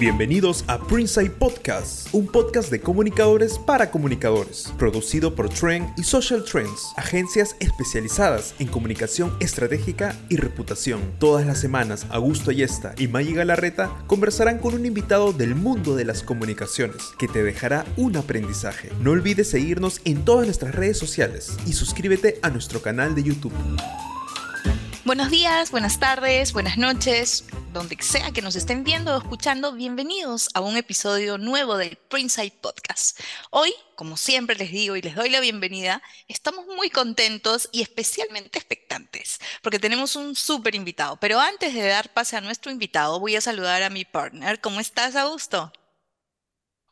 Bienvenidos a Printside Podcast, un podcast de comunicadores para comunicadores, producido por Trend y Social Trends, agencias especializadas en comunicación estratégica y reputación. Todas las semanas, Augusto Ayesta y Maggie Galarreta conversarán con un invitado del mundo de las comunicaciones que te dejará un aprendizaje. No olvides seguirnos en todas nuestras redes sociales y suscríbete a nuestro canal de YouTube. Buenos días, buenas tardes, buenas noches, donde sea que nos estén viendo o escuchando, bienvenidos a un episodio nuevo del Printside Podcast. Hoy, como siempre les digo y les doy la bienvenida, estamos muy contentos y especialmente expectantes, porque tenemos un súper invitado. Pero antes de dar pase a nuestro invitado, voy a saludar a mi partner. ¿Cómo estás, Augusto?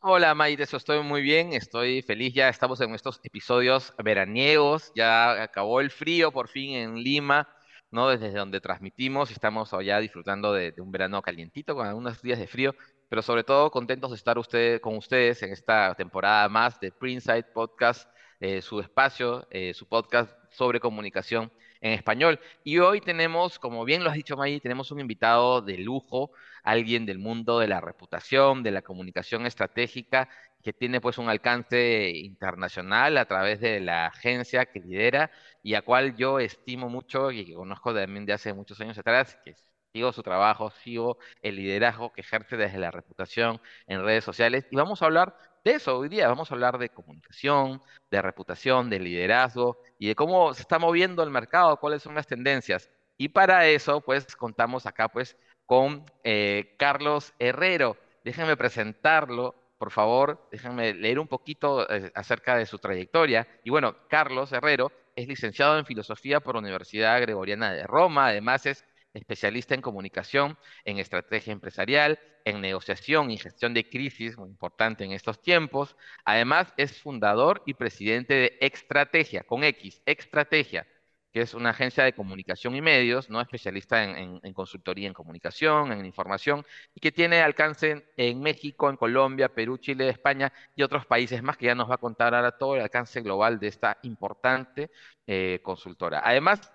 Hola Maite, estoy muy bien, estoy feliz, ya estamos en estos episodios veraniegos, ya acabó el frío por fin en Lima, ¿no? Desde donde transmitimos, estamos allá disfrutando de, un verano calientito con algunos días de frío, pero sobre todo contentos de estar usted, con ustedes en esta temporada más de Printside Podcast, eh, su espacio, eh, su podcast sobre comunicación en español. Y hoy tenemos, como bien lo has dicho Maggie, tenemos un invitado de lujo, alguien del mundo de la reputación, de la comunicación estratégica, que tiene pues un alcance internacional a través de la agencia que lidera y a cual yo estimo mucho y que conozco también de hace muchos años atrás, que sigo su trabajo, sigo el liderazgo que ejerce desde la reputación en redes sociales. Y vamos a hablar de eso hoy día, vamos a hablar de comunicación, de reputación, de liderazgo y de cómo se está moviendo el mercado, cuáles son las tendencias. Y para eso, pues, contamos acá, pues, con eh, Carlos Herrero. Déjenme presentarlo por favor, déjenme leer un poquito eh, acerca de su trayectoria. Y bueno, Carlos Herrero es licenciado en Filosofía por la Universidad Gregoriana de Roma, además es especialista en comunicación, en estrategia empresarial, en negociación y gestión de crisis, muy importante en estos tiempos. Además, es fundador y presidente de Extrategia, con X, Extrategia, que es una agencia de comunicación y medios, ¿no? especialista en, consultoría en comunicación, en información, y que tiene alcance en, México, en Colombia, Perú, Chile, España y otros países más, que ya nos va a contar ahora todo el alcance global de esta importante eh, consultora. Además,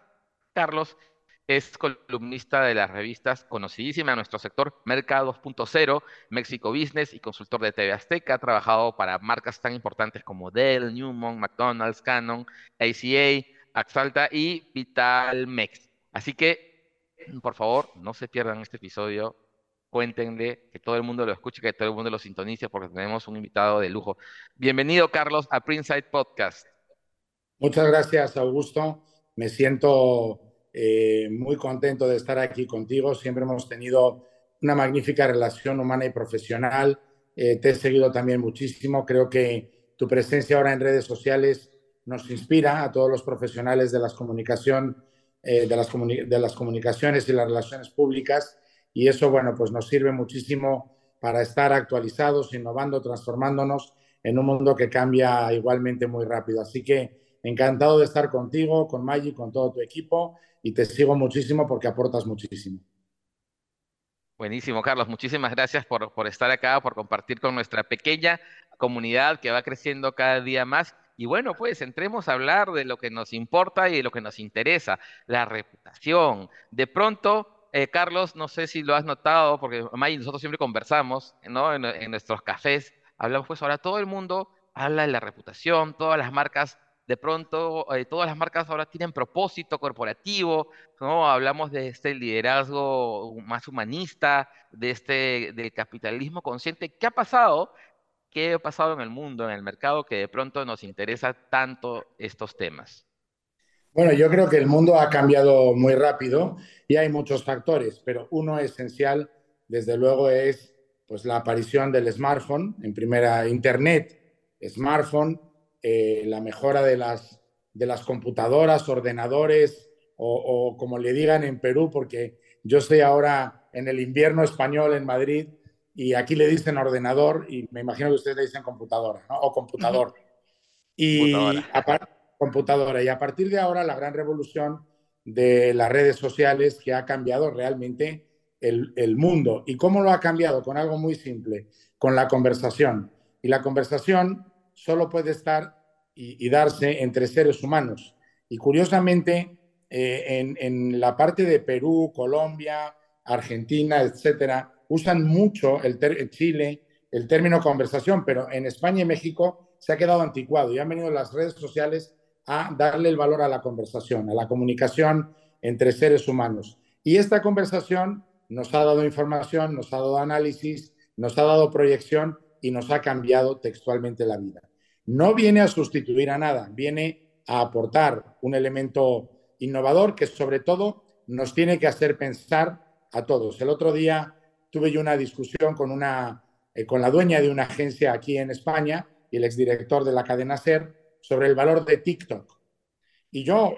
Carlos es columnista de las revistas conocidísimas en nuestro sector, Mercado 2.0, México Business y consultor de TV Azteca. Ha trabajado para marcas tan importantes como Dell, Newmont, McDonald's, Canon, ACA, Axalta y Vitalmex. Así que, por favor, no se pierdan este episodio. Cuéntenle que todo el mundo lo escuche, que todo el mundo lo sintonice, porque tenemos un invitado de lujo. Bienvenido, Carlos, a Printside Podcast. Muchas gracias, Augusto. Me siento eh, muy contento de estar aquí contigo. Siempre hemos tenido una magnífica relación humana y profesional. Eh, te he seguido también muchísimo. Creo que tu presencia ahora en redes sociales nos inspira a todos los profesionales de, las comunicación, eh, de, las comunicaciones y las relaciones públicas y eso, bueno, pues nos sirve muchísimo para estar actualizados, innovando, transformándonos en un mundo que cambia igualmente muy rápido. Así que encantado de estar contigo, con Maggi, con todo tu equipo y te sigo muchísimo porque aportas muchísimo. Buenísimo, Carlos. Muchísimas gracias por, por estar acá, por compartir con nuestra pequeña comunidad que va creciendo cada día más y bueno, pues entremos a hablar de lo que nos importa y de lo que nos interesa, la reputación. De pronto, eh, Carlos, no sé si lo has notado, porque May y nosotros siempre conversamos, ¿no? En, nuestros cafés, hablamos pues ahora todo el mundo habla de la reputación, todas las marcas, de pronto, eh, todas las marcas ahora tienen propósito corporativo, ¿no? Hablamos de este liderazgo más humanista, de este del capitalismo consciente. ¿Qué ha pasado ¿Qué ha pasado en el mundo, en el mercado, que de pronto nos interesa tanto estos temas? Bueno, yo creo que el mundo ha cambiado muy rápido y hay muchos factores, pero uno esencial, desde luego, es pues, la aparición del smartphone, en primera Internet, smartphone, eh, la mejora de las, de las computadoras, ordenadores o, o como le digan en Perú, porque yo estoy ahora en el invierno español en Madrid y aquí le dicen ordenador y me imagino que ustedes le dicen computadora, ¿no? O computador. Y computadora. computadora. Y a partir de ahora la gran revolución de las redes sociales que ha cambiado realmente el, el, mundo. ¿Y cómo lo ha cambiado? Con algo muy simple, con la conversación. Y la conversación solo puede estar y, darse entre seres humanos. Y curiosamente, eh, en, en la parte de Perú, Colombia, Argentina, etcétera, usan mucho en Chile el término conversación, pero en España y México se ha quedado anticuado y han venido las redes sociales a darle el valor a la conversación, a la comunicación entre seres humanos. Y esta conversación nos ha dado información, nos ha dado análisis, nos ha dado proyección y nos ha cambiado textualmente la vida. No viene a sustituir a nada, viene a aportar un elemento innovador que sobre todo nos tiene que hacer pensar a todos. El otro día tuve yo una discusión con, una, eh, con la dueña de una agencia aquí en España y el exdirector de la cadena SER sobre el valor de TikTok. Y yo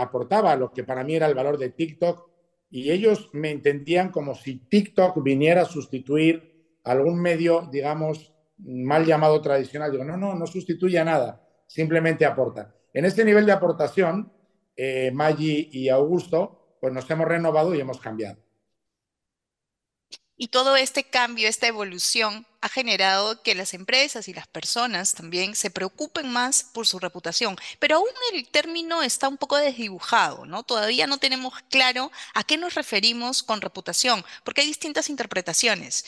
aportaba lo que para mí era el valor de TikTok y ellos me entendían como si TikTok viniera a sustituir algún medio, digamos, mal llamado tradicional. Digo, no, no, no sustituye a nada, simplemente aporta. En este nivel de aportación, eh, Maggi y Augusto, pues nos hemos renovado y hemos cambiado. Y todo este cambio, esta evolución ha generado que las empresas y las personas también se preocupen más por su reputación. Pero aún el término está un poco desdibujado, ¿no? Todavía no tenemos claro a qué nos referimos con reputación, porque hay distintas interpretaciones.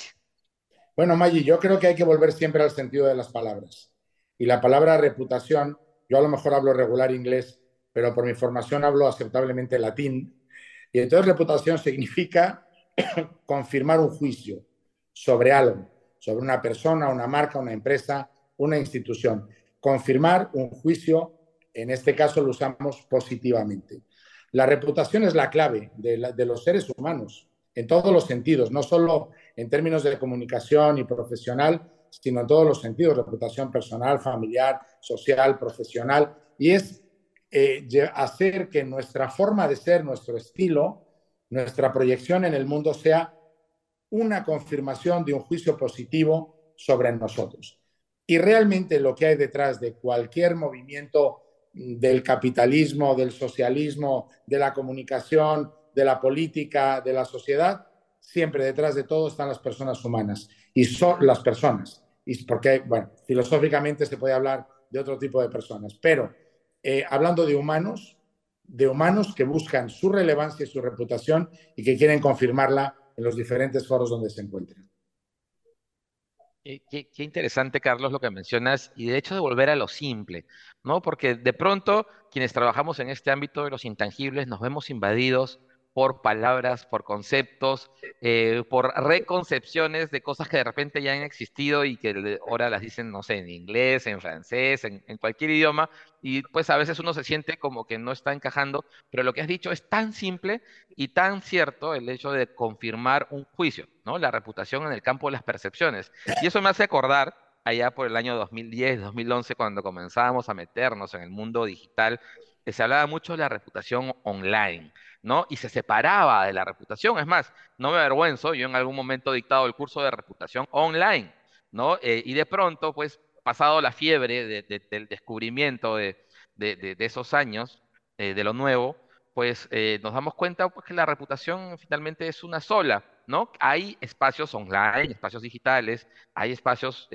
Bueno, Maggi, yo creo que hay que volver siempre al sentido de las palabras. Y la palabra reputación, yo a lo mejor hablo regular inglés, pero por mi formación hablo aceptablemente latín. Y entonces reputación significa confirmar un juicio sobre algo, sobre una persona, una marca, una empresa, una institución. Confirmar un juicio, en este caso lo usamos positivamente. La reputación es la clave de, los seres humanos en todos los sentidos, no solo en términos de comunicación y profesional, sino en todos los sentidos, reputación personal, familiar, social, profesional, y es eh, hacer que nuestra forma de ser, nuestro estilo, nuestra proyección en el mundo sea una confirmación de un juicio positivo sobre nosotros. Y realmente lo que hay detrás de cualquier movimiento del capitalismo, del socialismo, de la comunicación, de la política, de la sociedad, siempre detrás de todo están las personas humanas. Y son las personas. Y porque, bueno, filosóficamente se puede hablar de otro tipo de personas, pero eh, hablando de humanos, de humanos que buscan su relevancia y su reputación y que quieren confirmarla en los diferentes foros donde se encuentren. Qué, interesante, Carlos, lo que mencionas, y de hecho de volver a lo simple, ¿no? Porque de pronto quienes trabajamos en este ámbito de los intangibles nos vemos invadidos por palabras, por conceptos, eh, por reconcepciones de cosas que de repente ya han existido y que ahora las dicen, no sé, en inglés, en francés, en, cualquier idioma, y pues a veces uno se siente como que no está encajando, pero lo que has dicho es tan simple y tan cierto el hecho de confirmar un juicio, ¿no? La reputación en el campo de las percepciones. Y eso me hace acordar allá por el año 2010, 2011, cuando comenzábamos a meternos en el mundo digital, que se hablaba mucho de la reputación online. ¿No? Y se separaba de la reputación. Es más, no me avergüenzo, yo en algún momento he dictado el curso de reputación online, ¿no? Eh, y de pronto, pues, pasado la fiebre del descubrimiento de, esos años, eh, de lo nuevo, pues eh, nos damos cuenta pues, que la reputación finalmente es una sola, ¿no? Hay espacios online, espacios digitales, hay espacios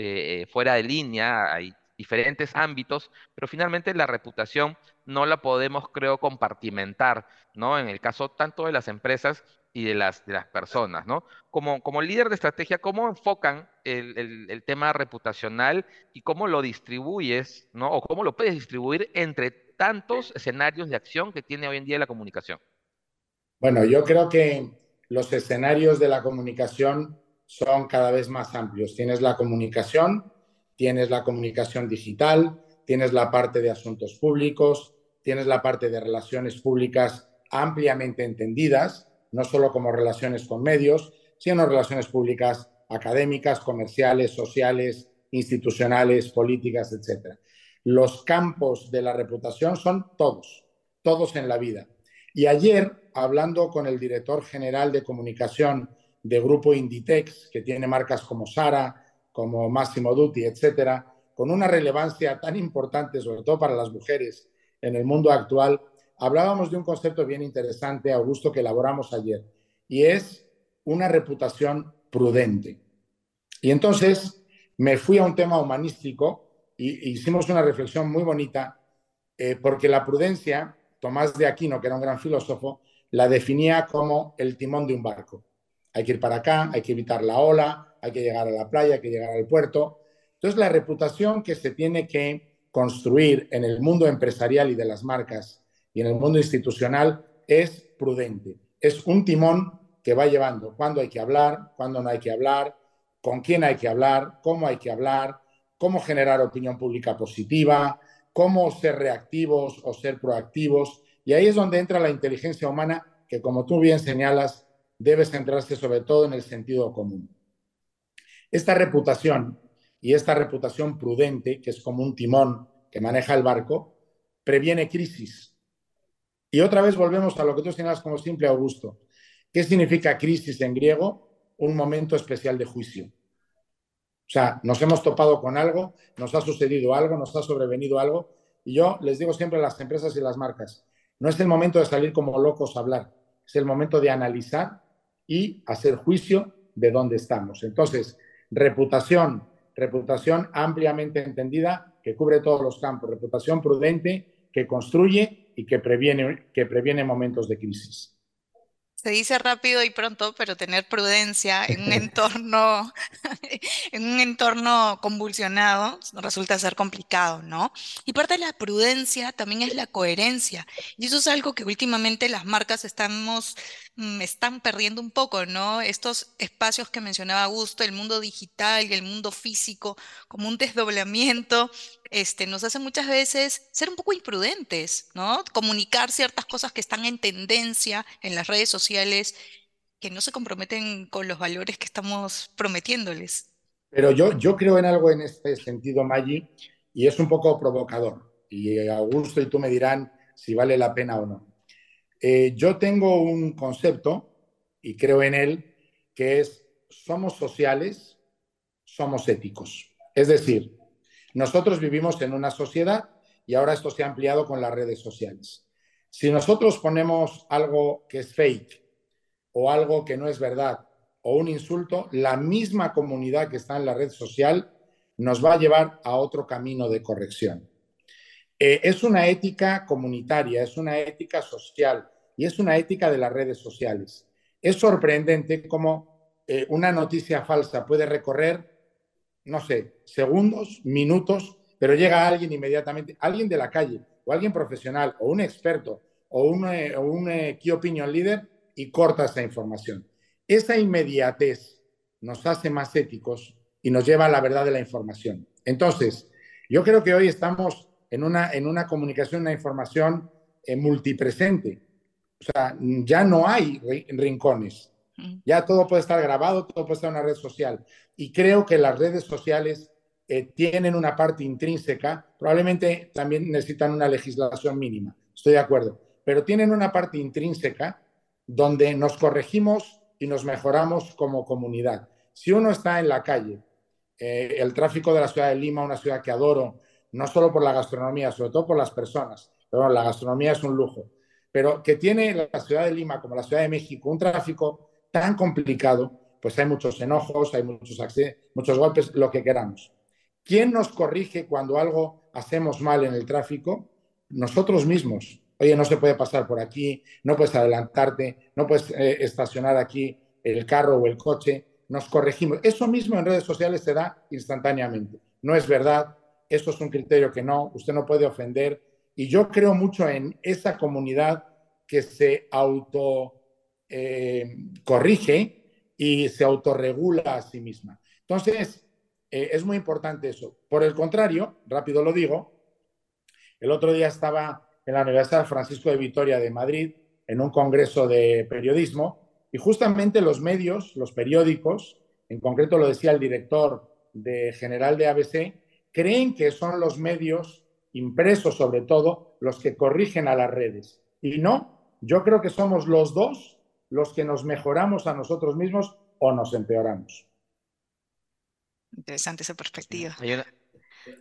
fuera de línea, hay diferentes ámbitos, pero finalmente la reputación no la podemos, creo, compartimentar, ¿no? En el caso tanto de las empresas y de las, de las personas, ¿no? Como, como líder de estrategia, ¿cómo enfocan el, el, tema reputacional y cómo lo distribuyes, ¿no? O cómo lo puedes distribuir entre tantos escenarios de acción que tiene hoy en día la comunicación? Bueno, yo creo que los escenarios de la comunicación son cada vez más amplios. Tienes la comunicación, tienes la comunicación digital, tienes la parte de asuntos públicos, tienes la parte de relaciones públicas ampliamente entendidas, no solo como relaciones con medios, sino relaciones públicas académicas, comerciales, sociales, institucionales, políticas, etc. Los campos de la reputación son todos, todos en la vida. Y ayer, hablando con el director general de comunicación de Grupo Inditex, que tiene marcas como Sara, como Massimo Dutti, etcétera, con una relevancia tan importante, sobre todo para las mujeres en el mundo actual, hablábamos de un concepto bien interesante, Augusto, que elaboramos ayer, y es una reputación prudente. Y entonces me fui a un tema humanístico y hicimos una reflexión muy bonita, eh, porque la prudencia, Tomás de Aquino, que era un gran filósofo, la definía como el timón de un barco. hay que ir para acá, hay que evitar la ola, hay que llegar a la playa, hay que llegar al puerto. Entonces, la reputación que se tiene que construir en el mundo empresarial y de las marcas y en el mundo institucional es prudente. Es un timón que va llevando cuándo hay que hablar, cuándo no hay que hablar, con quién hay que hablar, cómo hay que hablar, cómo generar opinión pública positiva, cómo ser reactivos o ser proactivos. Y ahí es donde entra la inteligencia humana, que como tú bien señalas, debe centrarse sobre todo en el sentido común. Esta reputación y esta reputación prudente, que es como un timón que maneja el barco, previene crisis. Y otra vez volvemos a lo que tú señalas como simple Augusto. ¿Qué significa crisis en griego? Un momento especial de juicio. O sea, nos hemos topado con algo, nos ha sucedido algo, nos ha sobrevenido algo. Y yo les digo siempre a las empresas y las marcas, no es el momento de salir como locos a hablar, es el momento de analizar y hacer juicio de dónde estamos. Entonces, reputación, reputación ampliamente entendida que cubre todos los campos, reputación prudente que construye y que previene, que previene momentos de crisis. Se dice rápido y pronto, pero tener prudencia en un entorno, en un entorno convulsionado resulta ser complicado, ¿no? Y parte de la prudencia también es la coherencia. Y eso es algo que últimamente las marcas estamos están perdiendo un poco, ¿no? Estos espacios que mencionaba Augusto, el mundo digital y el mundo físico, como un desdoblamiento, este, nos hace muchas veces ser un poco imprudentes, ¿no? Comunicar ciertas cosas que están en tendencia en las redes sociales, que no se comprometen con los valores que estamos prometiéndoles. Pero yo, yo creo en algo en este sentido, Maggi, y es un poco provocador. Y Augusto y tú me dirán si vale la pena o no. Eh, yo tengo un concepto, y creo en él, que es somos sociales, somos éticos. Es decir, nosotros vivimos en una sociedad y ahora esto se ha ampliado con las redes sociales. Si nosotros ponemos algo que es fake o algo que no es verdad o un insulto, la misma comunidad que está en la red social nos va a llevar a otro camino de corrección. Eh, es una ética comunitaria, es una ética social y es una ética de las redes sociales. Es sorprendente cómo eh, una noticia falsa puede recorrer, no sé, segundos, minutos, pero llega alguien inmediatamente, alguien de la calle, o alguien profesional, o un experto, o un, eh, un key opinion leader, y corta esa información. Esa inmediatez nos hace más éticos y nos lleva a la verdad de la información. Entonces, yo creo que hoy estamos en una, en una comunicación, una información eh, multipresente. O sea, ya no hay rincones. Ya todo puede estar grabado, todo puede estar en una red social. Y creo que las redes sociales eh, tienen una parte intrínseca, probablemente también necesitan una legislación mínima, estoy de acuerdo, pero tienen una parte intrínseca donde nos corregimos y nos mejoramos como comunidad. Si uno está en la calle, eh, el tráfico de la ciudad de Lima, una ciudad que adoro, no solo por la gastronomía, sobre todo por las personas, pero la gastronomía es un lujo, pero que tiene la ciudad de Lima como la ciudad de México un tráfico tan complicado, pues hay muchos enojos, hay muchos, muchos golpes, lo que queramos. ¿Quién nos corrige cuando algo hacemos mal en el tráfico? Nosotros mismos. Oye, no se puede pasar por aquí, no puedes adelantarte, no puedes eh, estacionar aquí el carro o el coche. Nos corregimos. Eso mismo en redes sociales se da instantáneamente. No es verdad, esto es un criterio que no, usted no puede ofender. Y yo creo mucho en esa comunidad que se auto eh, corrige y se autorregula a sí misma. Entonces, eh, es muy importante eso. Por el contrario, rápido lo digo, el otro día estaba en la Universidad Francisco de Vitoria de Madrid en un congreso de periodismo y justamente los medios, los periódicos, en concreto lo decía el director de general de ABC, creen que son los medios impresos sobre todo los que corrigen a las redes. Y no, yo creo que somos los dos los que nos mejoramos a nosotros mismos o nos empeoramos. Interesante esa perspectiva.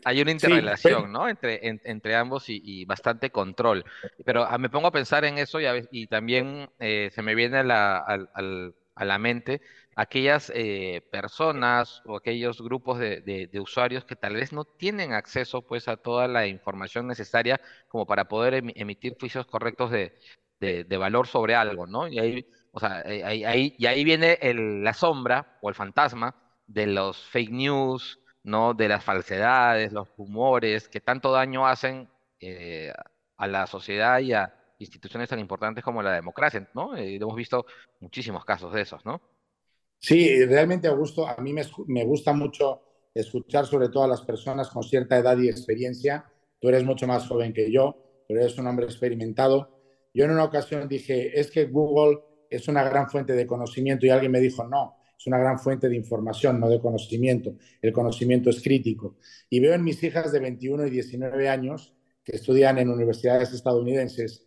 Hay una, interrelación, ¿no? Entre, entre ambos y, bastante control. Pero ah, me pongo a pensar en eso y, y también eh, se me viene a la, a la mente aquellas eh, personas o aquellos grupos de, usuarios que tal vez no tienen acceso pues a toda la información necesaria como para poder emitir juicios correctos de, valor sobre algo, ¿no? Y ahí O sea, eh, ahí, y ahí viene la sombra o el fantasma de los fake news, ¿no? De las falsedades, los rumores que tanto daño hacen eh, a la sociedad y a instituciones tan importantes como la democracia, ¿no? Eh, hemos visto muchísimos casos de esos, ¿no? Sí, realmente, Augusto, a mí me, me gusta mucho escuchar sobre todo a las personas con cierta edad y experiencia. Tú eres mucho más joven que yo, pero eres un hombre experimentado. Yo en una ocasión dije, es que Google es una gran fuente de conocimiento y alguien me dijo, no, es una gran fuente de información, no de conocimiento. El conocimiento es crítico. Y veo en mis hijas de 21 y 19 años que estudian en universidades estadounidenses,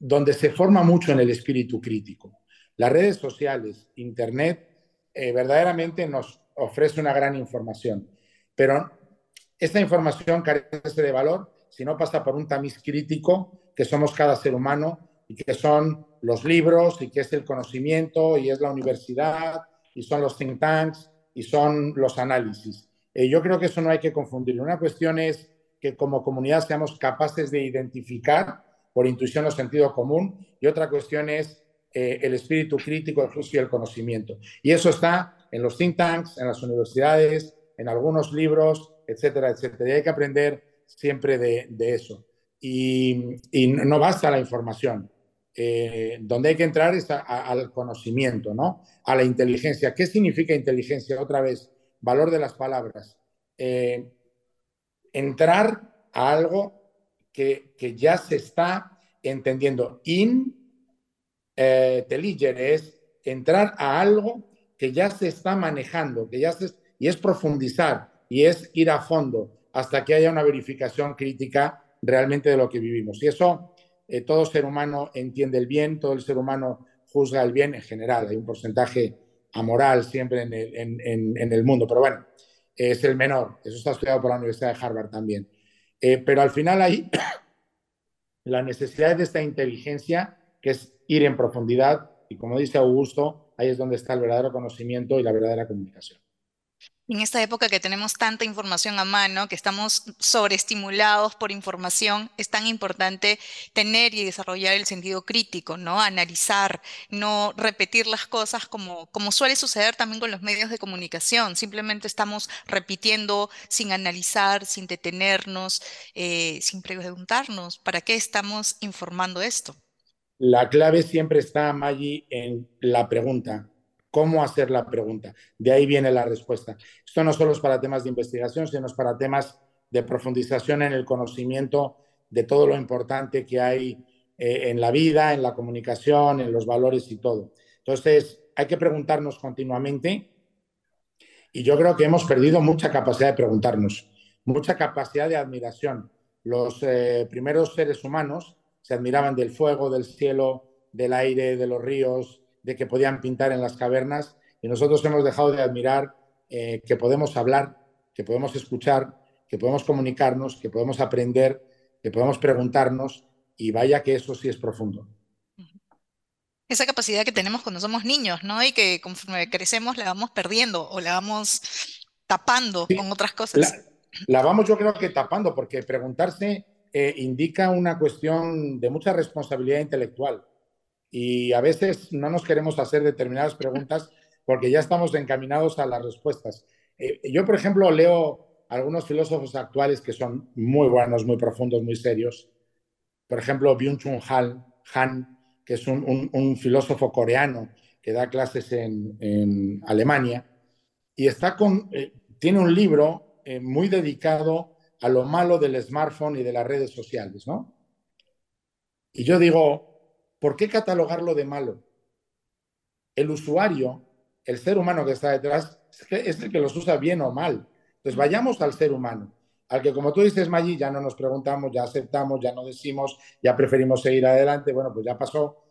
donde se forma mucho en el espíritu crítico. Las redes sociales, Internet, eh, verdaderamente nos ofrece una gran información, pero esta información carece de valor si no pasa por un tamiz crítico que somos cada ser humano y que son los libros y que es el conocimiento y es la universidad y son los think tanks y son los análisis. Eh, yo creo que eso no hay que confundirlo. Una cuestión es que como comunidad seamos capaces de identificar por intuición o sentido común y otra cuestión es eh, el espíritu crítico, el juicio y el conocimiento. Y eso está en los think tanks, en las universidades, en algunos libros, etcétera, etcétera. Y hay que aprender siempre de, eso. Y, no basta la información. Eh, donde hay que entrar es al conocimiento, ¿no? A la inteligencia. ¿Qué significa inteligencia? Otra vez, valor de las palabras. Eh, entrar a algo que, ya se está entendiendo. In eh, es entrar a algo que ya se está manejando, que ya se, y es profundizar y es ir a fondo hasta que haya una verificación crítica realmente de lo que vivimos. Y eso eh, todo ser humano entiende el bien, todo el ser humano juzga el bien en general. Hay un porcentaje amoral siempre en el, mundo, pero bueno, es el menor. Eso está estudiado por la Universidad de Harvard también. Eh, pero al final hay la necesidad de esta inteligencia, que es ir en profundidad, y como dice Augusto, ahí es donde está el verdadero conocimiento y la verdadera comunicación. En esta época que tenemos tanta información a mano, que estamos sobreestimulados por información, es tan importante tener y desarrollar el sentido crítico, ¿no? Analizar, no repetir las cosas como, como suele suceder también con los medios de comunicación. Simplemente estamos repitiendo sin analizar, sin detenernos, eh, sin preguntarnos, ¿para qué estamos informando esto? La clave siempre está, Maggi, en la pregunta. ¿Cómo hacer la pregunta? De ahí viene la respuesta. Esto no solo es para temas de investigación, sino es para temas de profundización en el conocimiento de todo lo importante que hay eh, en la vida, en la comunicación, en los valores y todo. Entonces, hay que preguntarnos continuamente y yo creo que hemos perdido mucha capacidad de preguntarnos, mucha capacidad de admiración. Los eh, primeros seres humanos se admiraban del fuego, del cielo, del aire, de los ríos, de que podían pintar en las cavernas y nosotros hemos dejado de admirar eh, que podemos hablar, que podemos escuchar, que podemos comunicarnos, que podemos aprender, que podemos preguntarnos y vaya que eso sí es profundo. Esa capacidad que tenemos cuando somos niños, ¿no? Y que conforme crecemos la vamos perdiendo o la vamos tapando con otras cosas. la, vamos yo creo que tapando porque preguntarse eh, indica una cuestión de mucha responsabilidad intelectual. Y a veces no nos queremos hacer determinadas preguntas porque ya estamos encaminados a las respuestas. Eh, yo, por ejemplo, leo algunos filósofos actuales que son muy buenos, muy profundos, muy serios. Por ejemplo, Byung-Chun Han, que es un, filósofo coreano que da clases en, Alemania, y está con, eh, tiene un libro muy dedicado a lo malo del smartphone y de las redes sociales, ¿no? Y yo digo, ¿por qué catalogarlo de malo? El usuario, el ser humano que está detrás, es el que los usa bien o mal. Entonces vayamos al ser humano, al que como tú dices, Maggi, ya no nos preguntamos, ya aceptamos, ya no decimos, ya preferimos seguir adelante, bueno, pues ya pasó.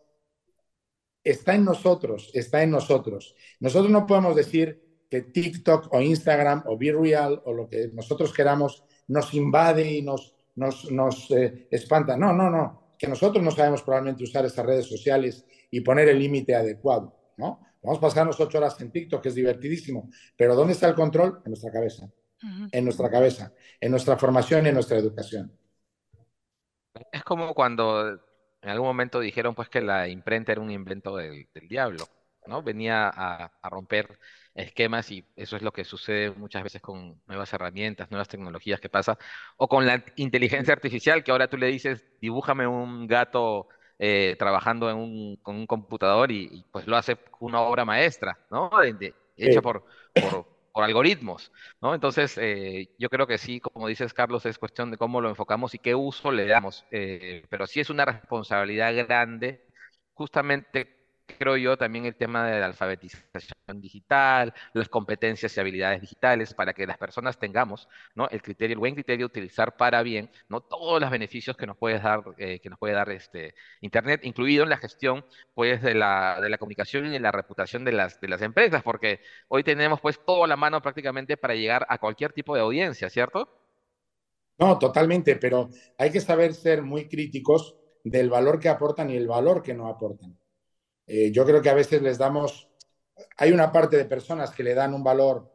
Está en nosotros, está en nosotros. Nosotros no podemos decir que TikTok o Instagram o Be Real o lo que nosotros queramos nos invade y nos, nos, eh, espanta. No, no, no. Que nosotros no sabemos probablemente usar estas redes sociales y poner el límite adecuado. ¿no? Vamos a pasarnos ocho horas en TikTok, que es divertidísimo. Pero ¿dónde está el control? En nuestra cabeza. En nuestra cabeza, en nuestra formación y en nuestra educación. Es como cuando en algún momento dijeron pues que la imprenta era un invento del, del diablo, ¿no? Venía a, a romper esquemas y eso es lo que sucede muchas veces con nuevas herramientas, nuevas tecnologías que pasa, o con la inteligencia artificial que ahora tú le dices, dibújame un gato eh, trabajando en un, con un computador y, pues lo hace una obra maestra, ¿no? hecha por, por, por, algoritmos, ¿no? Entonces, eh, yo creo que sí, como dices, Carlos, es cuestión de cómo lo enfocamos y qué uso le damos, eh, pero sí es una responsabilidad grande justamente creo yo, también el tema de la alfabetización digital, las competencias y habilidades digitales, para que las personas tengamos ¿no? el criterio, el buen criterio de utilizar para bien ¿no? todos los beneficios que nos puede dar, eh, que nos puede dar este, Internet, incluido en la gestión pues, de, la, de la comunicación y de la reputación de las, de las empresas, porque hoy tenemos pues toda la mano prácticamente para llegar a cualquier tipo de audiencia, ¿cierto? No, totalmente, pero hay que saber ser muy críticos del valor que aportan y el valor que no aportan. Eh, yo creo que a veces les damos, hay una parte de personas que le dan un valor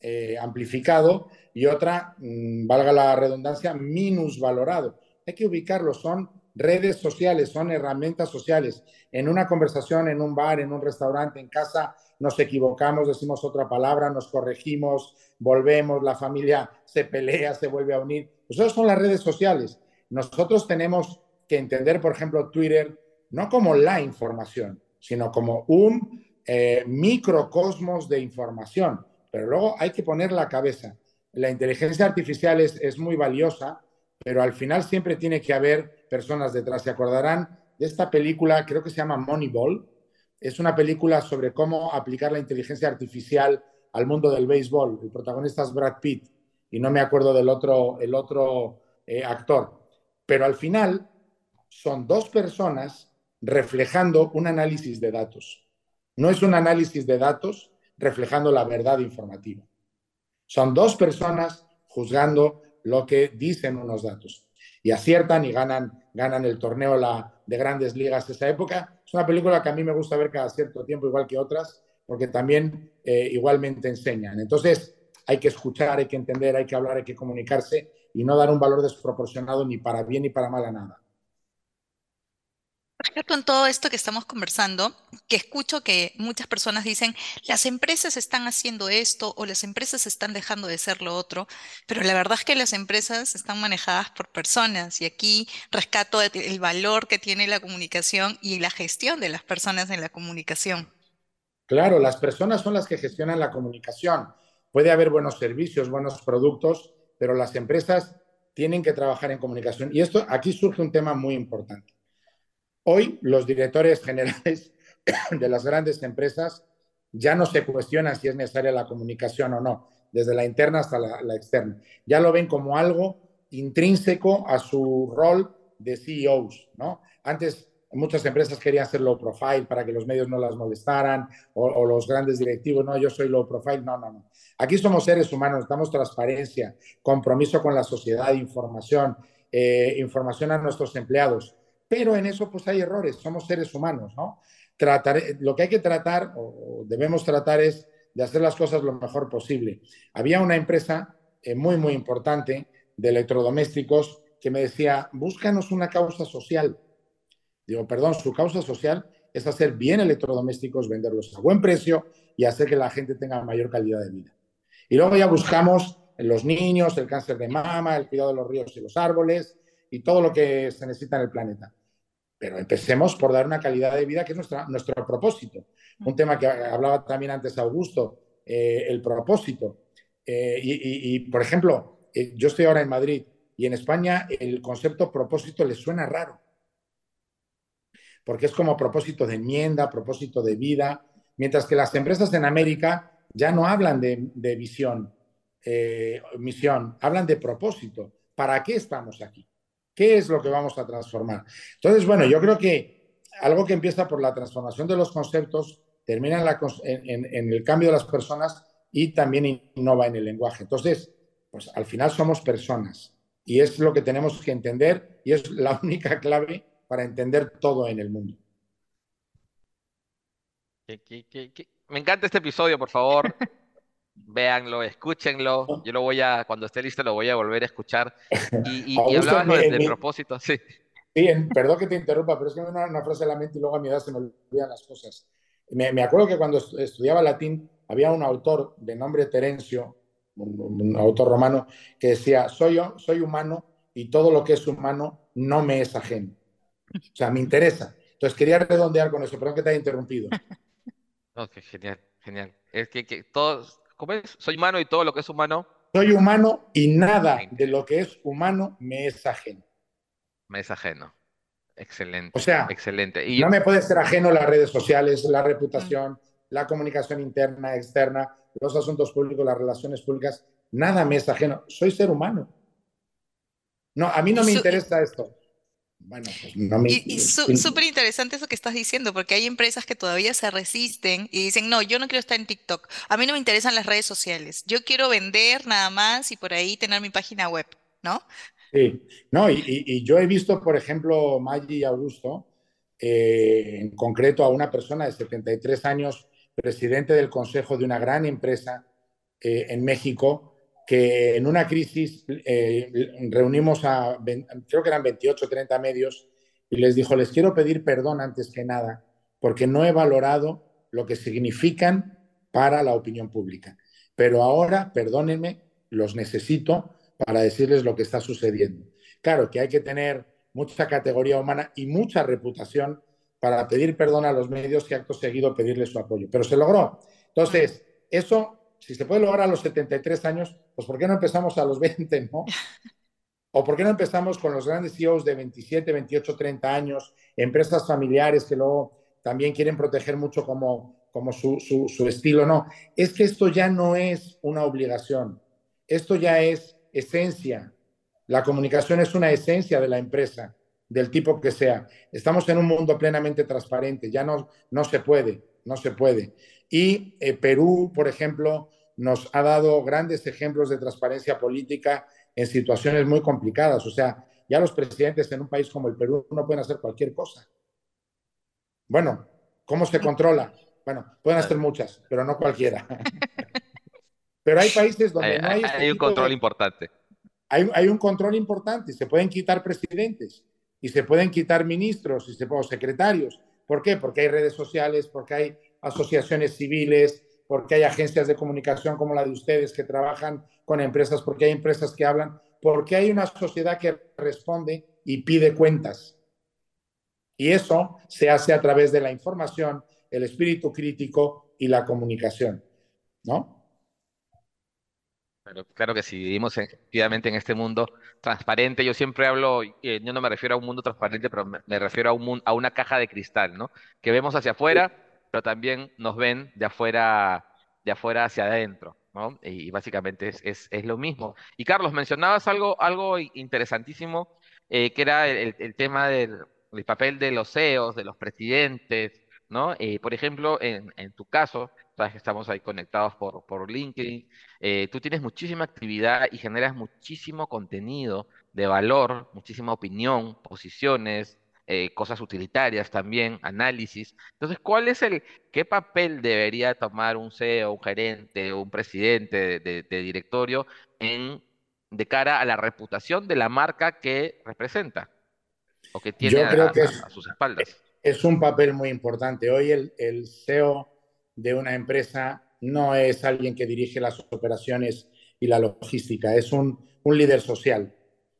eh, amplificado y otra, mm, valga la redundancia, minusvalorado. Hay que ubicarlo, son redes sociales, son herramientas sociales. En una conversación, en un bar, en un restaurante, en casa, nos equivocamos, decimos otra palabra, nos corregimos, volvemos, la familia se pelea, se vuelve a unir. Pues son las redes sociales. Nosotros tenemos que entender, por ejemplo, Twitter no como la información, sino como un eh, microcosmos de información. Pero luego hay que poner la cabeza. La inteligencia artificial es, es muy valiosa, pero al final siempre tiene que haber personas detrás. Se acordarán de esta película, creo que se llama Moneyball. Es una película sobre cómo aplicar la inteligencia artificial al mundo del béisbol. El protagonista es Brad Pitt y no me acuerdo del otro, el otro eh, actor. Pero al final son dos personas reflejando un análisis de datos. No es un análisis de datos reflejando la verdad informativa. Son dos personas juzgando lo que dicen unos datos. Y aciertan y ganan, ganan el torneo de grandes ligas esa época. Es una película que a mí me gusta ver cada cierto tiempo, igual que otras, porque también eh, igualmente enseñan. Entonces, hay que escuchar, hay que entender, hay que hablar, hay que comunicarse y no dar un valor desproporcionado ni para bien ni para mal a nada con todo esto que estamos conversando, que escucho que muchas personas dicen, las empresas están haciendo esto o las empresas están dejando de ser lo otro, pero la verdad es que las empresas están manejadas por personas y aquí rescato el valor que tiene la comunicación y la gestión de las personas en la comunicación. Claro, las personas son las que gestionan la comunicación. Puede haber buenos servicios, buenos productos, pero las empresas tienen que trabajar en comunicación. Y esto aquí surge un tema muy importante Hoy los directores generales de las grandes empresas ya no se cuestionan si es necesaria la comunicación o no, desde la interna hasta la, externa. Ya lo ven como algo intrínseco a su rol de CEOs. Antes muchas empresas querían ser low profile para que los medios no las molestaran o, los grandes directivos, no, yo soy low profile, no, no, no. Aquí somos seres humanos, damos transparencia, compromiso con la sociedad, información, eh, información a nuestros empleados pero en eso pues hay errores, somos seres humanos, ¿no? Tratar, lo que hay que tratar o debemos tratar es de hacer las cosas lo mejor posible. Había una empresa eh, muy, muy importante de electrodomésticos que me decía, búscanos una causa social. Digo, perdón, su causa social es hacer bien electrodomésticos, venderlos a buen precio y hacer que la gente tenga mayor calidad de vida. Y luego ya buscamos los niños, el cáncer de mama, el cuidado de los ríos y los árboles y todo lo que se necesita en el planeta. Pero empecemos por dar una calidad de vida que es nuestro propósito. Un tema que hablaba también antes Augusto, eh, el propósito. Eh, y, por ejemplo, eh, yo estoy ahora en Madrid y en España el concepto propósito les suena raro. Porque es como propósito de enmienda, propósito de vida, mientras que las empresas en América ya no hablan de, de visión, misión, hablan de propósito. ¿Para qué estamos aquí? ¿Qué es lo que vamos a transformar? Entonces, bueno, yo creo que algo que empieza por la transformación de los conceptos, termina en, el cambio de las personas y también innova en el lenguaje. Entonces, pues al final somos personas y es lo que tenemos que entender y es la única clave para entender todo en el mundo. Me encanta este episodio, por favor. véanlo, escúchenlo. Yo lo voy a, cuando esté listo, lo voy a volver a escuchar. Y, y, y hablabas del, propósito, sí. Sí, perdón que te interrumpa, pero es que me una, una frase a la mente y luego a mi edad se me olvidan las cosas. Me, me acuerdo que cuando estudiaba latín había un autor de nombre Terencio, un, un, autor romano, que decía, soy, yo, soy humano y todo lo que es humano no me es ajeno. O sea, me interesa. Entonces quería redondear con eso, perdón que te haya interrumpido. Ok, genial, genial. Es que, que todos, ¿cómo es? Soy humano y todo lo que es humano. Soy humano y nada de lo que es humano me es ajeno. Me es ajeno. Excelente. O sea, excelente. Y... no me puede ser ajeno las redes sociales, la reputación, la comunicación interna, externa, los asuntos públicos, las relaciones públicas. Nada me es ajeno. Soy ser humano. No, a mí no me interesa esto. Bueno, pues no me... Y, y súper interesante eso que estás diciendo, porque hay empresas que todavía se resisten y dicen, no, yo no quiero estar en TikTok, a mí no me interesan las redes sociales, yo quiero vender nada más y por ahí tener mi página web, ¿no? Sí, no, y, y yo he visto, por ejemplo, Maggi y Augusto, eh, en concreto a una persona de 73 años, presidente del consejo de una gran empresa eh, en México, que en una crisis eh, reunimos a, creo que eran 28 o 30 medios, y les dijo, les quiero pedir perdón antes que nada, porque no he valorado lo que significan para la opinión pública. Pero ahora, perdónenme, los necesito para decirles lo que está sucediendo. Claro que hay que tener mucha categoría humana y mucha reputación para pedir perdón a los medios y acto seguido pedirles su apoyo. Pero se logró. Entonces, eso si se puede lograr a los 73 años, pues ¿por qué no empezamos a los 20, no? ¿O por qué no empezamos con los grandes CEOs de 27, 28, 30 años, empresas familiares que luego también quieren proteger mucho como, como su, su, su estilo? No, es que esto ya no es una obligación, esto ya es esencia. La comunicación es una esencia de la empresa, del tipo que sea. Estamos en un mundo plenamente transparente, ya no, no se puede, no se puede. Y eh, Perú, por ejemplo, nos ha dado grandes ejemplos de transparencia política en situaciones muy complicadas. O sea, ya los presidentes en un país como el Perú no pueden hacer cualquier cosa. Bueno, ¿cómo se controla? Bueno, pueden hacer muchas, pero no cualquiera. pero hay países donde hay, no hay... Este hay un control de... importante. Hay, hay, un control importante. Se pueden quitar presidentes y se pueden quitar ministros y se, o secretarios. ¿Por qué? Porque hay redes sociales, porque hay asociaciones civiles, porque hay agencias de comunicación como la de ustedes que trabajan con empresas, porque hay empresas que hablan, porque hay una sociedad que responde y pide cuentas. Y eso se hace a través de la información, el espíritu crítico y la comunicación, ¿no? Pero claro que si vivimos efectivamente en este mundo transparente, yo siempre hablo, eh, yo no me refiero a un mundo transparente, pero me, refiero a, un, a una caja de cristal, ¿no? Que vemos hacia afuera pero también nos ven de afuera, de afuera hacia adentro, ¿no? Y, básicamente es, es, es, lo mismo. Y Carlos, mencionabas algo, algo interesantísimo, eh, que era el, el tema del, del, papel de los CEOs, de los presidentes, ¿no? Eh, por ejemplo, en, en, tu caso, sabes que estamos ahí conectados por, por LinkedIn, eh, tú tienes muchísima actividad y generas muchísimo contenido de valor, muchísima opinión, posiciones, eh, cosas utilitarias también, análisis. Entonces, ¿cuál es el, qué papel debería tomar un CEO, un gerente, un presidente de, de, de directorio en, de cara a la reputación de la marca que representa o que tiene Yo creo a, que a, es, a, sus espaldas? Es un papel muy importante. Hoy el, el CEO de una empresa no es alguien que dirige las operaciones y la logística, es un, un líder social.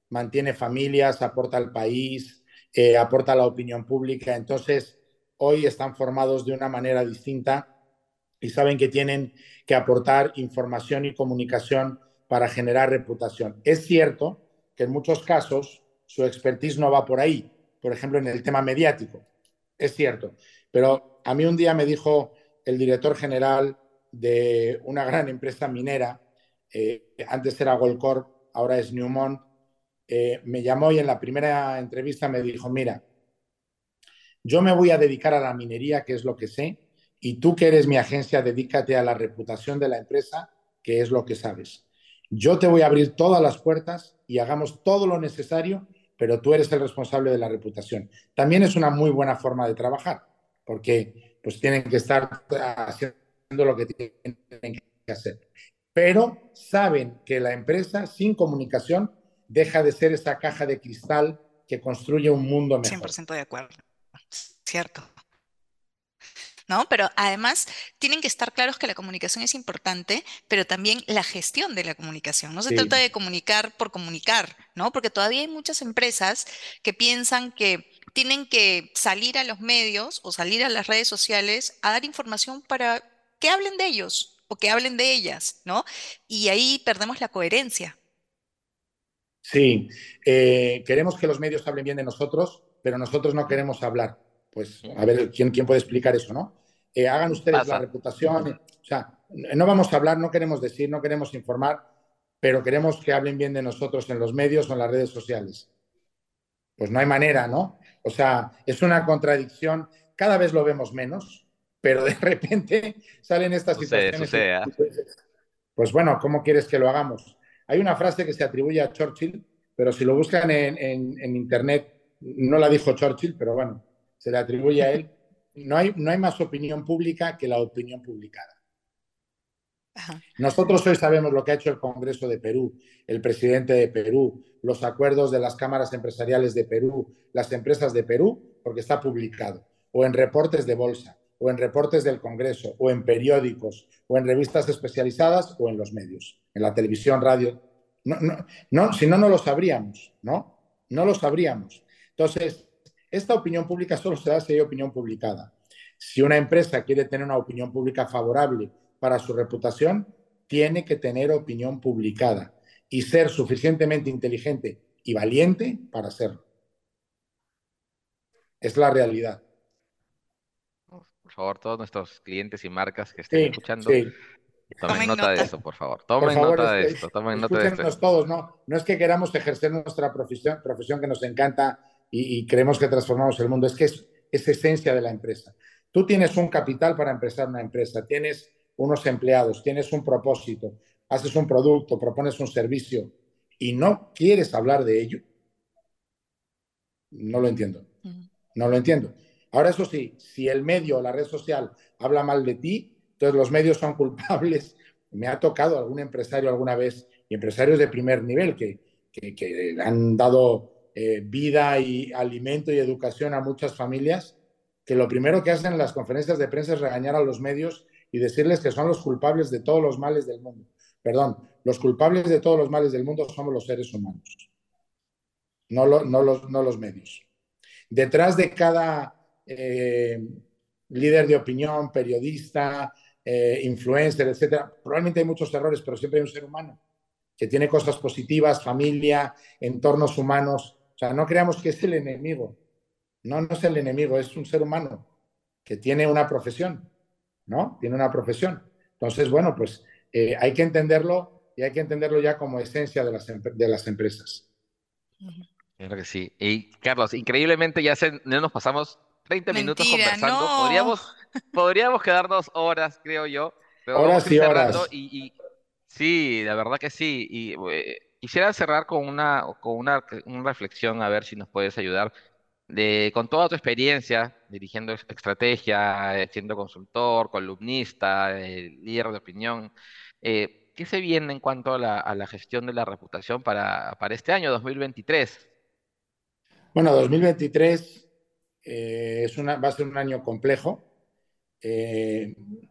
Mantiene familias, aporta al país, eh, aporta la opinión pública. Entonces, hoy están formados de una manera distinta y saben que tienen que aportar información y comunicación para generar reputación. Es cierto que en muchos casos su expertise no va por ahí, por ejemplo, en el tema mediático. Es cierto. Pero a mí un día me dijo el director general de una gran empresa minera, eh, antes era Goldcorp, ahora es Newmont, eh, me llamó y en la primera entrevista me dijo, mira, yo me voy a dedicar a la minería, que es lo que sé, y tú que eres mi agencia, dedícate a la reputación de la empresa, que es lo que sabes. Yo te voy a abrir todas las puertas y hagamos todo lo necesario, pero tú eres el responsable de la reputación. También es una muy buena forma de trabajar, porque pues tienen que estar haciendo lo que tienen que hacer. Pero saben que la empresa sin comunicación deja de ser esa caja de cristal que construye un mundo mejor. 100% de acuerdo. Cierto. ¿no? Pero además tienen que estar claros que la comunicación es importante, pero también la gestión de la comunicación. No se trata de comunicar por comunicar, ¿no? Porque todavía hay muchas empresas que piensan que tienen que salir a los medios o salir a las redes sociales a dar información para que hablen de ellos o que hablen de ellas, ¿no? Y ahí perdemos la coherencia. Sí, eh, queremos que los medios hablen bien de nosotros, pero nosotros no queremos hablar. Pues a ver, ¿quién, quién puede explicar eso, no? Eh, hagan ustedes la reputación. O sea, no vamos a hablar, no queremos decir, no queremos informar, pero queremos que hablen bien de nosotros en los medios o en las redes sociales. Pues no hay manera, ¿no? O sea, es una contradicción. Cada vez lo vemos menos, pero de repente salen estas situaciones. Pues bueno, ¿cómo quieres que lo hagamos? Hay una frase que se atribuye a Churchill, pero si lo buscan en Internet, no la dijo Churchill, pero bueno, se le atribuye a él. No hay, no hay más opinión pública que la opinión publicada. Nosotros hoy sabemos lo que ha hecho el Congreso de Perú, el presidente de Perú, los acuerdos de las cámaras empresariales de Perú, las empresas de Perú, porque está publicado, o en reportes de bolsa, o en reportes del Congreso, o en periódicos, o en revistas especializadas, o en los medios, en la televisión, radio. No, no, no, si no, no lo sabríamos, ¿no? No lo sabríamos. Entonces, esta opinión pública solo se da si hay opinión publicada. Si una empresa quiere tener una opinión pública favorable para su reputación, tiene que tener opinión publicada y ser suficientemente inteligente y valiente para hacerlo. Es la realidad. Por favor, todos nuestros clientes y marcas que estén escuchando, tomen, nota, de eso, por favor. Tomen nota de esto. Tomen nota de esto. todos, ¿no? No es que queramos ejercer nuestra profesión, profesión que nos encanta y, creemos que transformamos el mundo. Es que es, esencia de la empresa. Tú tienes un capital para empezar una empresa, tienes unos empleados, tienes un propósito, haces un producto, propones un servicio y no quieres hablar de ello. No lo entiendo. No lo entiendo. Ahora, eso sí, si el medio o la red social habla mal de ti, entonces los medios son culpables. Me ha tocado algún empresario alguna vez, y empresarios de primer nivel que, que, han dado eh, vida y alimento y educación a muchas familias, que lo primero que hacen en las conferencias de prensa es regañar a los medios y decirles que son los culpables de todos los males del mundo. Perdón, los culpables de todos los males del mundo somos los seres humanos, no, no, los, no los, medios. Detrás de cada eh, líder de opinión, periodista, eh, influencer, etcétera, probablemente hay muchos errores, pero siempre hay un ser humano que tiene cosas positivas, familia, entornos humanos o sea, no creamos que es el enemigo. No, no es el enemigo, es un ser humano que tiene una profesión, ¿no? Tiene una profesión. Entonces, bueno, pues eh, hay que entenderlo y hay que entenderlo ya como esencia de las, de las empresas. Claro que sí. Y Carlos, increíblemente ya se, nos pasamos 30 minutos conversando. Podríamos, podríamos quedarnos horas, creo yo. horas y horas. Y, sí, la verdad que sí. Y eh, quisiera cerrar con una, con una, reflexión, a ver si nos puedes ayudar. De, con toda tu experiencia dirigiendo estrategia, eh, siendo consultor, columnista, eh, líder de opinión, eh, ¿qué se viene en cuanto a la, gestión de la reputación para, para, este año 2023? Bueno, 2023 es una, va a ser un año complejo.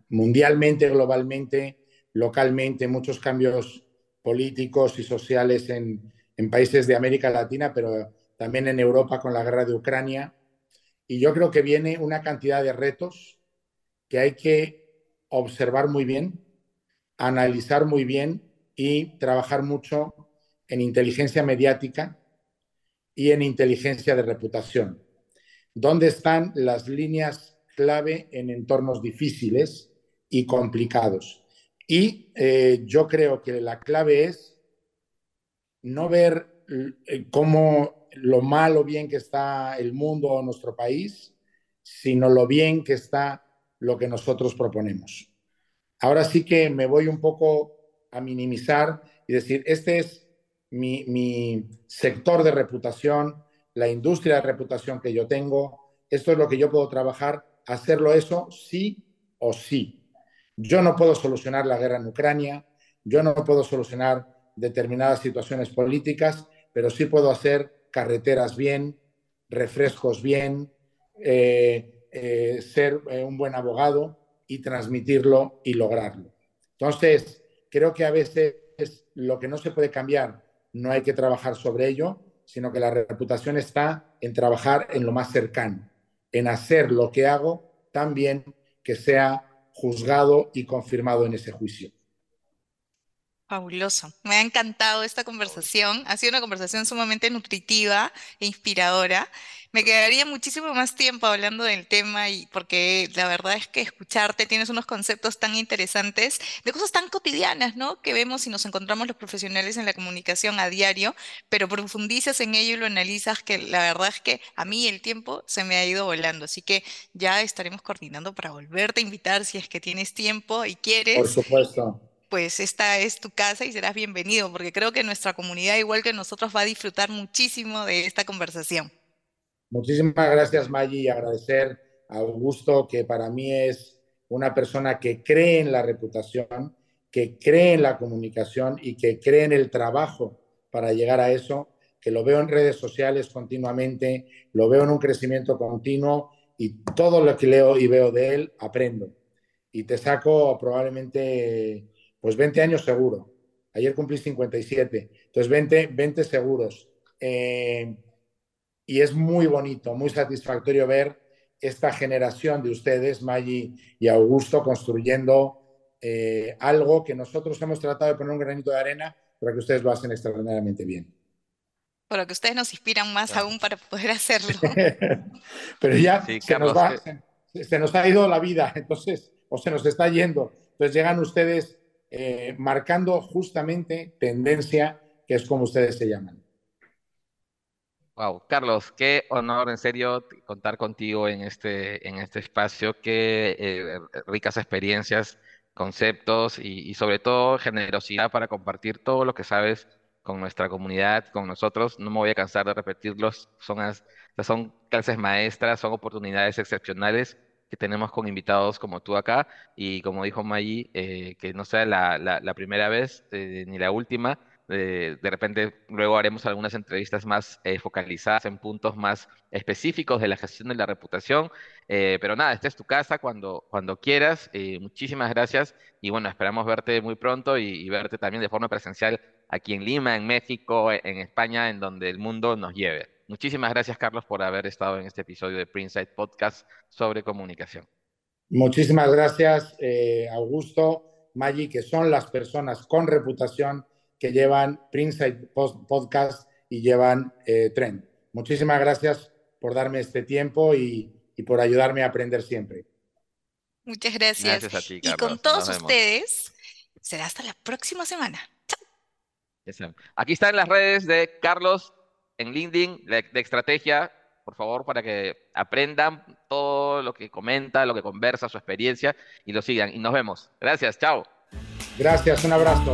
mundialmente, globalmente, localmente, muchos cambios políticos y sociales en, países de América Latina, pero también en Europa con la guerra de Ucrania. Y yo creo que viene una cantidad de retos que hay que observar muy bien, analizar muy bien y trabajar mucho en inteligencia mediática y en inteligencia de reputación. ¿Dónde están las líneas clave en entornos difíciles y complicados? Y eh, yo creo que la clave es no ver eh, cómo lo mal o bien que está el mundo o nuestro país, sino lo bien que está lo que nosotros proponemos. Ahora sí que me voy un poco a minimizar y decir, este es mi, mi sector de reputación, la industria de reputación que yo tengo, esto es lo que yo puedo trabajar, hacerlo eso sí o sí. Yo no puedo solucionar la guerra en Ucrania, yo no puedo solucionar determinadas situaciones políticas, pero sí puedo hacer carreteras bien, refrescos bien, eh, eh, ser eh, un buen abogado y transmitirlo y lograrlo. Entonces, creo que a veces lo que no se puede cambiar, no hay que trabajar sobre ello, sino que la reputación está en trabajar en lo más cercano, en hacer lo que hago tan bien que sea juzgado y confirmado en ese juicio. Fabuloso. Me ha encantado esta conversación. Ha sido una conversación sumamente nutritiva e inspiradora. Me quedaría muchísimo más tiempo hablando del tema y porque la verdad es que escucharte tienes unos conceptos tan interesantes de cosas tan cotidianas, ¿no? Que vemos y nos encontramos los profesionales en la comunicación a diario, pero profundizas en ello y lo analizas que la verdad es que a mí el tiempo se me ha ido volando. Así que ya estaremos coordinando para volverte a invitar si es que tienes tiempo y quieres. Por supuesto pues esta es tu casa y serás bienvenido, porque creo que nuestra comunidad, igual que nosotros, va a disfrutar muchísimo de esta conversación. Muchísimas gracias, Maggi, y agradecer a Augusto, que para mí es una persona que cree en la reputación, que cree en la comunicación y que cree en el trabajo para llegar a eso, que lo veo en redes sociales continuamente, lo veo en un crecimiento continuo y todo lo que leo y veo de él aprendo. Y te saco probablemente pues 20 años seguro. Ayer cumplí 57, entonces 20, 20 seguros. Eh, y es muy bonito, muy satisfactorio ver esta generación de ustedes, Maggi y Augusto, construyendo eh, algo que nosotros hemos tratado de poner un granito de arena, pero que ustedes lo hacen extraordinariamente bien. Pero que ustedes nos inspiran más aún para poder hacerlo. pero ya se, nos se, nos ha ido la vida, entonces, o se nos está yendo. Entonces llegan ustedes eh, marcando justamente tendencia, que es como ustedes se llaman. Wow, Carlos, qué honor en serio contar contigo en este, en este espacio, qué eh, ricas experiencias, conceptos y, sobre todo generosidad para compartir todo lo que sabes con nuestra comunidad, con nosotros. No me voy a cansar de repetirlos, son, son clases maestras, son oportunidades excepcionales que tenemos con invitados como tú acá y como dijo Maggi, eh, que no sea la, primera vez eh, ni la última. de repente luego haremos algunas entrevistas más eh, focalizadas en puntos más específicos de la gestión de la reputación. pero nada, esta es tu casa cuando, cuando quieras. muchísimas gracias y bueno, esperamos verte muy pronto y, y verte también de forma presencial aquí en Lima, en México, en España, en donde el mundo nos lleve. Muchísimas gracias, Carlos, por haber estado en este episodio de Printside Podcast sobre comunicación. Muchísimas gracias, eh, Augusto, Maggi, que son las personas con reputación que llevan Printside Podcast y llevan eh, Trend. Muchísimas gracias por darme este tiempo y, por ayudarme a aprender siempre. Muchas gracias. gracias a ti, y con todos ustedes, será hasta la próxima semana. Chao. Aquí están las redes de Carlos en LinkedIn de, estrategia, por favor, para que aprendan todo lo que comenta, lo que conversa, su experiencia y lo sigan. Y nos vemos. Gracias, chao. Gracias, un abrazo.